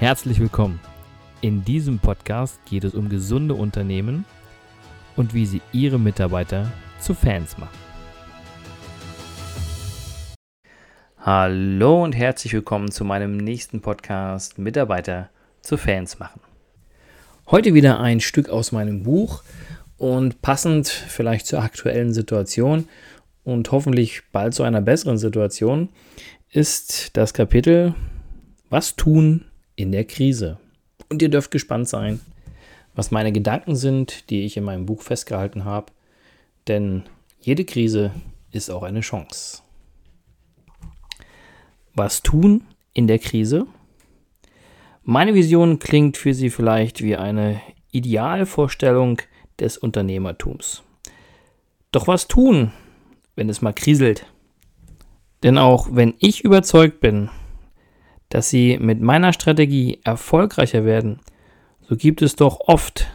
Herzlich willkommen. In diesem Podcast geht es um gesunde Unternehmen und wie sie ihre Mitarbeiter zu Fans machen. Hallo und herzlich willkommen zu meinem nächsten Podcast Mitarbeiter zu Fans machen. Heute wieder ein Stück aus meinem Buch und passend vielleicht zur aktuellen Situation und hoffentlich bald zu einer besseren Situation ist das Kapitel Was tun in der Krise. Und ihr dürft gespannt sein, was meine Gedanken sind, die ich in meinem Buch festgehalten habe. Denn jede Krise ist auch eine Chance. Was tun in der Krise? Meine Vision klingt für Sie vielleicht wie eine Idealvorstellung des Unternehmertums. Doch was tun, wenn es mal kriselt? Denn auch wenn ich überzeugt bin, dass sie mit meiner Strategie erfolgreicher werden, so gibt es doch oft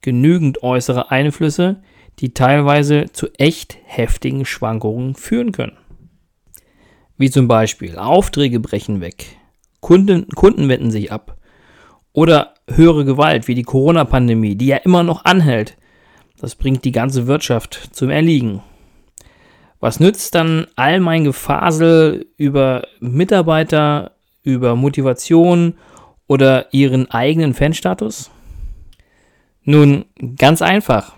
genügend äußere Einflüsse, die teilweise zu echt heftigen Schwankungen führen können. Wie zum Beispiel Aufträge brechen weg, Kunden, Kunden wenden sich ab oder höhere Gewalt wie die Corona-Pandemie, die ja immer noch anhält. Das bringt die ganze Wirtschaft zum Erliegen. Was nützt dann all mein Gefasel über Mitarbeiter, über Motivation oder ihren eigenen Fanstatus? Nun, ganz einfach.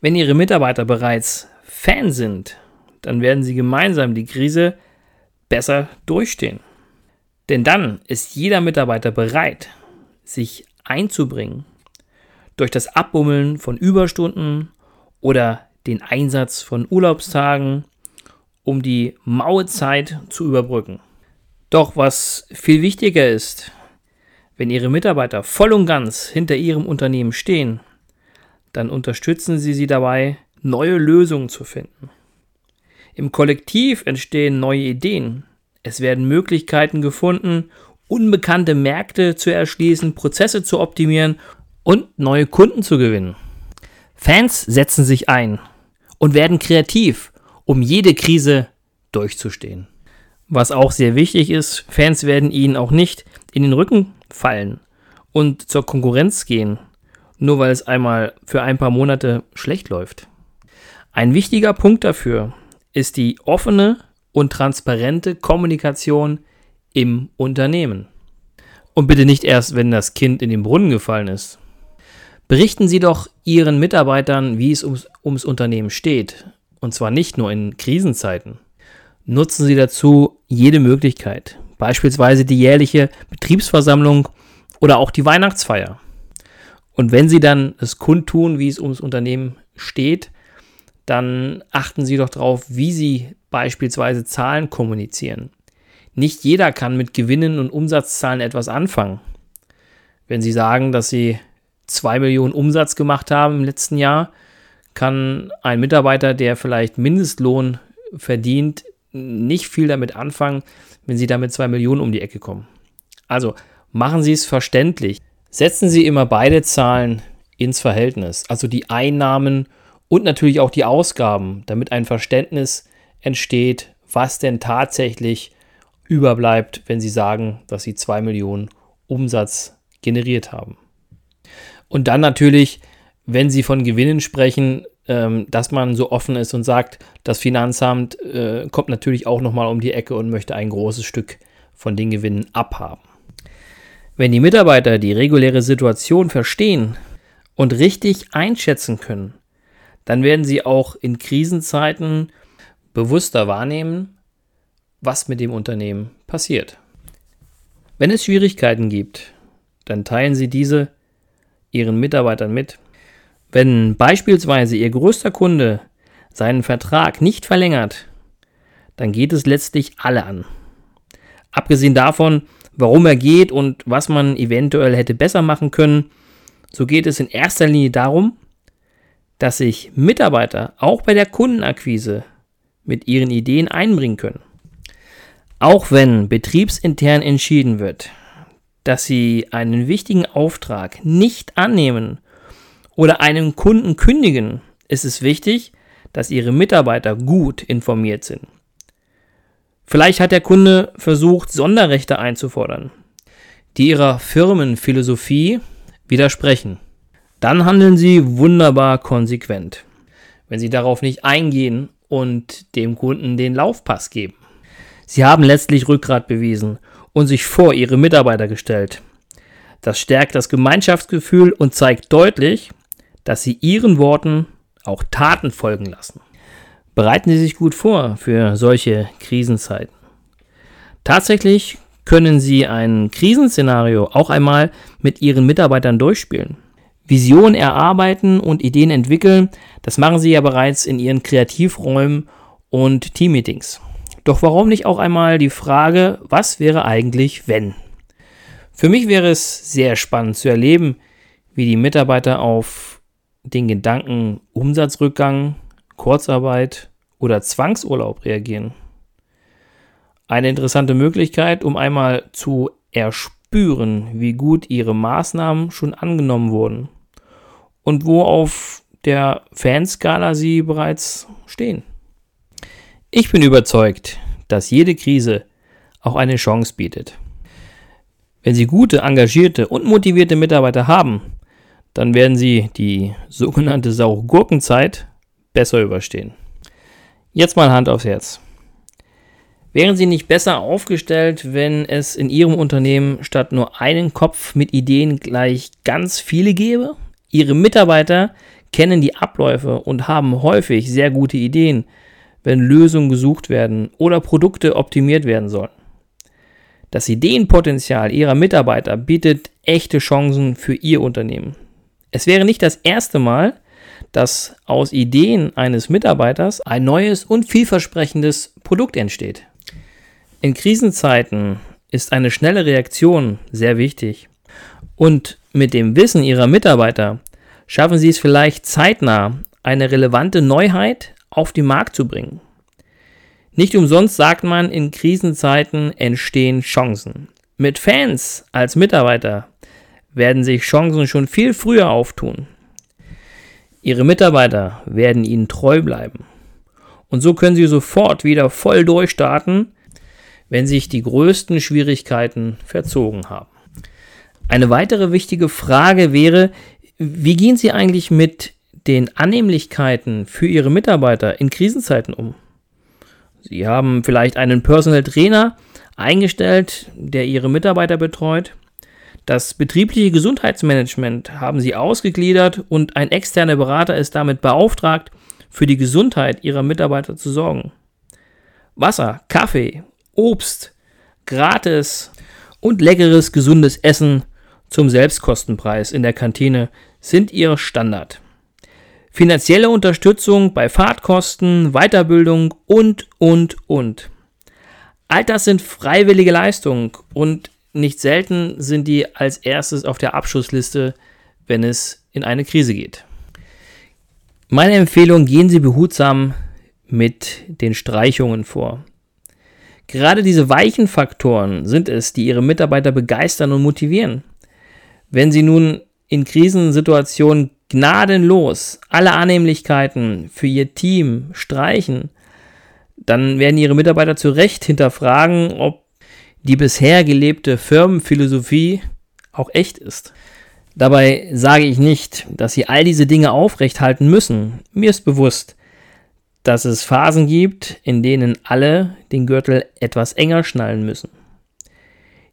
Wenn Ihre Mitarbeiter bereits Fan sind, dann werden Sie gemeinsam die Krise besser durchstehen. Denn dann ist jeder Mitarbeiter bereit, sich einzubringen durch das Abbummeln von Überstunden oder den Einsatz von Urlaubstagen, um die maue Zeit zu überbrücken. Doch was viel wichtiger ist, wenn Ihre Mitarbeiter voll und ganz hinter Ihrem Unternehmen stehen, dann unterstützen Sie sie dabei, neue Lösungen zu finden. Im Kollektiv entstehen neue Ideen. Es werden Möglichkeiten gefunden, unbekannte Märkte zu erschließen, Prozesse zu optimieren und neue Kunden zu gewinnen. Fans setzen sich ein und werden kreativ, um jede Krise durchzustehen. Was auch sehr wichtig ist, Fans werden ihnen auch nicht in den Rücken fallen und zur Konkurrenz gehen, nur weil es einmal für ein paar Monate schlecht läuft. Ein wichtiger Punkt dafür ist die offene und transparente Kommunikation im Unternehmen. Und bitte nicht erst, wenn das Kind in den Brunnen gefallen ist. Berichten Sie doch Ihren Mitarbeitern, wie es ums, ums Unternehmen steht. Und zwar nicht nur in Krisenzeiten nutzen Sie dazu jede Möglichkeit, beispielsweise die jährliche Betriebsversammlung oder auch die Weihnachtsfeier. Und wenn Sie dann es kundtun, wie es ums Unternehmen steht, dann achten Sie doch darauf, wie Sie beispielsweise Zahlen kommunizieren. Nicht jeder kann mit Gewinnen und Umsatzzahlen etwas anfangen. Wenn Sie sagen, dass Sie 2 Millionen Umsatz gemacht haben im letzten Jahr, kann ein Mitarbeiter, der vielleicht Mindestlohn verdient, nicht viel damit anfangen, wenn Sie damit zwei Millionen um die Ecke kommen. Also machen Sie es verständlich. Setzen Sie immer beide Zahlen ins Verhältnis, also die Einnahmen und natürlich auch die Ausgaben, damit ein Verständnis entsteht, was denn tatsächlich überbleibt, wenn Sie sagen, dass Sie zwei Millionen Umsatz generiert haben. Und dann natürlich, wenn Sie von Gewinnen sprechen, dass man so offen ist und sagt, das Finanzamt äh, kommt natürlich auch nochmal um die Ecke und möchte ein großes Stück von den Gewinnen abhaben. Wenn die Mitarbeiter die reguläre Situation verstehen und richtig einschätzen können, dann werden sie auch in Krisenzeiten bewusster wahrnehmen, was mit dem Unternehmen passiert. Wenn es Schwierigkeiten gibt, dann teilen sie diese ihren Mitarbeitern mit wenn beispielsweise Ihr größter Kunde seinen Vertrag nicht verlängert, dann geht es letztlich alle an. Abgesehen davon, warum er geht und was man eventuell hätte besser machen können, so geht es in erster Linie darum, dass sich Mitarbeiter auch bei der Kundenakquise mit ihren Ideen einbringen können. Auch wenn betriebsintern entschieden wird, dass sie einen wichtigen Auftrag nicht annehmen oder einem Kunden kündigen, ist es wichtig, dass Ihre Mitarbeiter gut informiert sind. Vielleicht hat der Kunde versucht, Sonderrechte einzufordern. die ihrer Firmenphilosophie widersprechen. Dann handeln sie wunderbar konsequent, wenn sie darauf nicht eingehen und dem Kunden den Laufpass geben. Sie haben letztlich Rückgrat bewiesen und sich vor ihre Mitarbeiter gestellt. Das stärkt das Gemeinschaftsgefühl und zeigt deutlich, dass sie ihren Worten auch Taten folgen lassen. Bereiten Sie sich gut vor für solche Krisenzeiten. Tatsächlich können Sie ein Krisenszenario auch einmal mit Ihren Mitarbeitern durchspielen. Visionen erarbeiten und Ideen entwickeln, das machen Sie ja bereits in Ihren Kreativräumen und Teammeetings. Doch warum nicht auch einmal die Frage, was wäre eigentlich, wenn? Für mich wäre es sehr spannend zu erleben, wie die Mitarbeiter auf den Gedanken Umsatzrückgang, Kurzarbeit oder Zwangsurlaub reagieren. Eine interessante Möglichkeit, um einmal zu erspüren, wie gut ihre Maßnahmen schon angenommen wurden und wo auf der Fanskala sie bereits stehen. Ich bin überzeugt, dass jede Krise auch eine Chance bietet. Wenn Sie gute, engagierte und motivierte Mitarbeiter haben, dann werden Sie die sogenannte saure Gurkenzeit besser überstehen. Jetzt mal Hand aufs Herz. Wären Sie nicht besser aufgestellt, wenn es in Ihrem Unternehmen statt nur einen Kopf mit Ideen gleich ganz viele gäbe? Ihre Mitarbeiter kennen die Abläufe und haben häufig sehr gute Ideen, wenn Lösungen gesucht werden oder Produkte optimiert werden sollen. Das Ideenpotenzial ihrer Mitarbeiter bietet echte Chancen für ihr Unternehmen. Es wäre nicht das erste Mal, dass aus Ideen eines Mitarbeiters ein neues und vielversprechendes Produkt entsteht. In Krisenzeiten ist eine schnelle Reaktion sehr wichtig. Und mit dem Wissen Ihrer Mitarbeiter schaffen Sie es vielleicht zeitnah, eine relevante Neuheit auf den Markt zu bringen. Nicht umsonst sagt man, in Krisenzeiten entstehen Chancen. Mit Fans als Mitarbeiter werden sich Chancen schon viel früher auftun. Ihre Mitarbeiter werden Ihnen treu bleiben. Und so können Sie sofort wieder voll durchstarten, wenn sich die größten Schwierigkeiten verzogen haben. Eine weitere wichtige Frage wäre, wie gehen Sie eigentlich mit den Annehmlichkeiten für Ihre Mitarbeiter in Krisenzeiten um? Sie haben vielleicht einen Personal Trainer eingestellt, der Ihre Mitarbeiter betreut. Das betriebliche Gesundheitsmanagement haben Sie ausgegliedert und ein externer Berater ist damit beauftragt, für die Gesundheit Ihrer Mitarbeiter zu sorgen. Wasser, Kaffee, Obst, gratis und leckeres, gesundes Essen zum Selbstkostenpreis in der Kantine sind Ihr Standard finanzielle Unterstützung bei Fahrtkosten, Weiterbildung und, und, und. All das sind freiwillige Leistungen und nicht selten sind die als erstes auf der Abschussliste, wenn es in eine Krise geht. Meine Empfehlung, gehen Sie behutsam mit den Streichungen vor. Gerade diese weichen Faktoren sind es, die Ihre Mitarbeiter begeistern und motivieren. Wenn Sie nun in Krisensituationen gnadenlos alle Annehmlichkeiten für ihr Team streichen, dann werden ihre Mitarbeiter zu Recht hinterfragen, ob die bisher gelebte Firmenphilosophie auch echt ist. Dabei sage ich nicht, dass sie all diese Dinge aufrechthalten müssen. Mir ist bewusst, dass es Phasen gibt, in denen alle den Gürtel etwas enger schnallen müssen.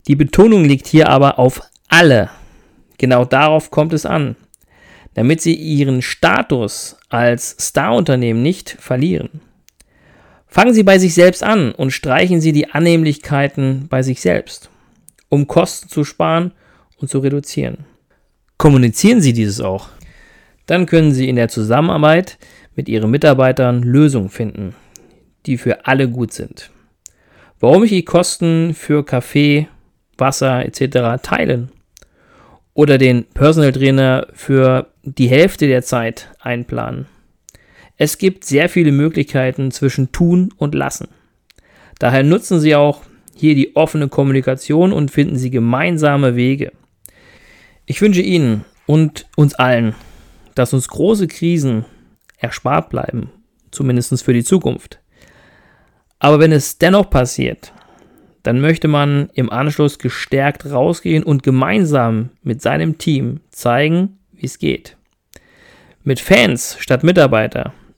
Die Betonung liegt hier aber auf alle. Genau darauf kommt es an damit sie ihren Status als Star-Unternehmen nicht verlieren. Fangen Sie bei sich selbst an und streichen Sie die Annehmlichkeiten bei sich selbst, um Kosten zu sparen und zu reduzieren. Kommunizieren Sie dieses auch. Dann können Sie in der Zusammenarbeit mit Ihren Mitarbeitern Lösungen finden, die für alle gut sind. Warum ich die Kosten für Kaffee, Wasser etc. teilen oder den Personal Trainer für die Hälfte der Zeit einplanen. Es gibt sehr viele Möglichkeiten zwischen tun und lassen. Daher nutzen Sie auch hier die offene Kommunikation und finden Sie gemeinsame Wege. Ich wünsche Ihnen und uns allen, dass uns große Krisen erspart bleiben, zumindest für die Zukunft. Aber wenn es dennoch passiert, dann möchte man im Anschluss gestärkt rausgehen und gemeinsam mit seinem Team zeigen, wie es geht. Mit Fans statt Mitarbeiter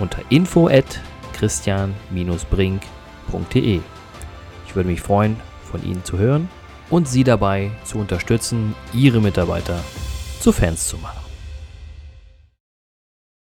unter info at christian-brink.de. Ich würde mich freuen, von Ihnen zu hören und Sie dabei zu unterstützen, Ihre Mitarbeiter zu Fans zu machen.